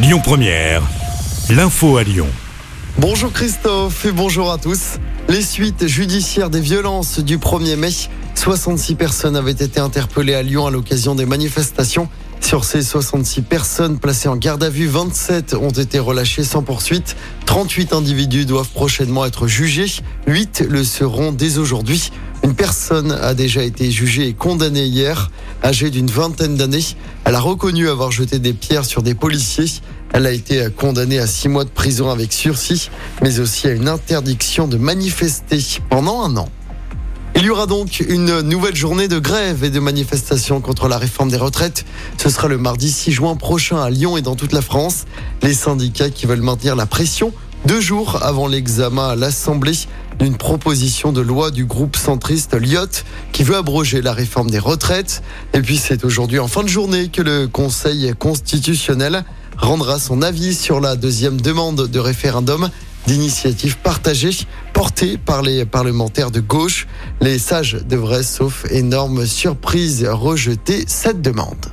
Lyon Première, l'info à Lyon. Bonjour Christophe et bonjour à tous. Les suites judiciaires des violences du 1er mai, 66 personnes avaient été interpellées à Lyon à l'occasion des manifestations. Sur ces 66 personnes placées en garde à vue, 27 ont été relâchées sans poursuite. 38 individus doivent prochainement être jugés. 8 le seront dès aujourd'hui. Une personne a déjà été jugée et condamnée hier. Âgée d'une vingtaine d'années, elle a reconnu avoir jeté des pierres sur des policiers. Elle a été condamnée à six mois de prison avec sursis, mais aussi à une interdiction de manifester pendant un an. Il y aura donc une nouvelle journée de grève et de manifestation contre la réforme des retraites. Ce sera le mardi 6 juin prochain à Lyon et dans toute la France. Les syndicats qui veulent maintenir la pression deux jours avant l'examen à l'Assemblée d'une proposition de loi du groupe centriste Lyot qui veut abroger la réforme des retraites. Et puis c'est aujourd'hui en fin de journée que le Conseil constitutionnel rendra son avis sur la deuxième demande de référendum d'initiative partagée portée par les parlementaires de gauche. Les sages devraient, sauf énorme surprise, rejeter cette demande.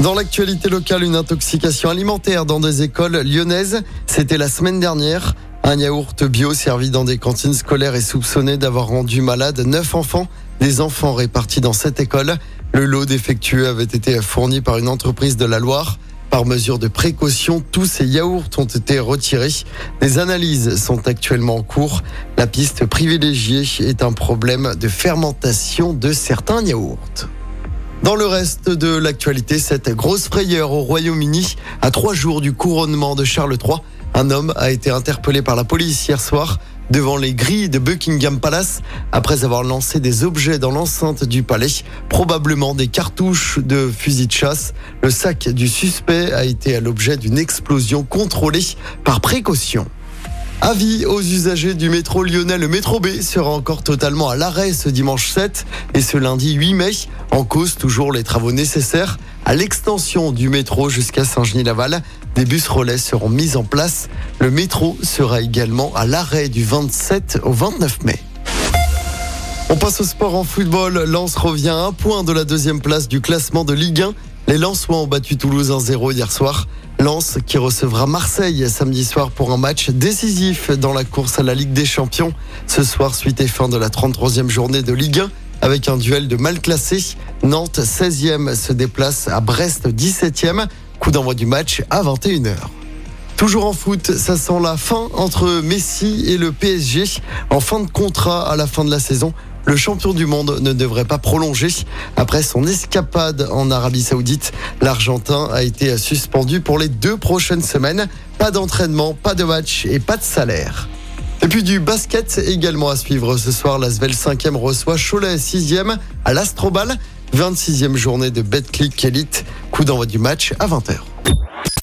Dans l'actualité locale, une intoxication alimentaire dans des écoles lyonnaises. C'était la semaine dernière. Un yaourt bio servi dans des cantines scolaires est soupçonné d'avoir rendu malade neuf enfants, des enfants répartis dans cette école. Le lot défectueux avait été fourni par une entreprise de la Loire. Par mesure de précaution, tous ces yaourts ont été retirés. Des analyses sont actuellement en cours. La piste privilégiée est un problème de fermentation de certains yaourts. Dans le reste de l'actualité, cette grosse frayeur au Royaume-Uni, à trois jours du couronnement de Charles III, un homme a été interpellé par la police hier soir devant les grilles de Buckingham Palace après avoir lancé des objets dans l'enceinte du palais, probablement des cartouches de fusil de chasse. Le sac du suspect a été à l'objet d'une explosion contrôlée par précaution. Avis aux usagers du métro lyonnais, le métro B sera encore totalement à l'arrêt ce dimanche 7 et ce lundi 8 mai. En cause, toujours les travaux nécessaires à l'extension du métro jusqu'à Saint-Genis-Laval. Des bus relais seront mis en place. Le métro sera également à l'arrêt du 27 au 29 mai. On passe au sport en football. Lens revient à un point de la deuxième place du classement de Ligue 1. Les Lensois ont battu Toulouse 1-0 hier soir. Lens qui recevra Marseille samedi soir pour un match décisif dans la course à la Ligue des Champions. Ce soir, suite et fin de la 33e journée de Ligue 1 avec un duel de mal classés. Nantes 16e se déplace à Brest 17e. Coup d'envoi du match à 21h. Toujours en foot, ça sent la fin entre Messi et le PSG. En fin de contrat à la fin de la saison, le champion du monde ne devrait pas prolonger. Après son escapade en Arabie Saoudite, l'Argentin a été suspendu pour les deux prochaines semaines. Pas d'entraînement, pas de match et pas de salaire. Et puis du basket également à suivre ce soir. La Svel 5e reçoit Cholet 6e à l'Astrobal. 26e journée de Betclic Elite. Coup d'envoi du match à 20h.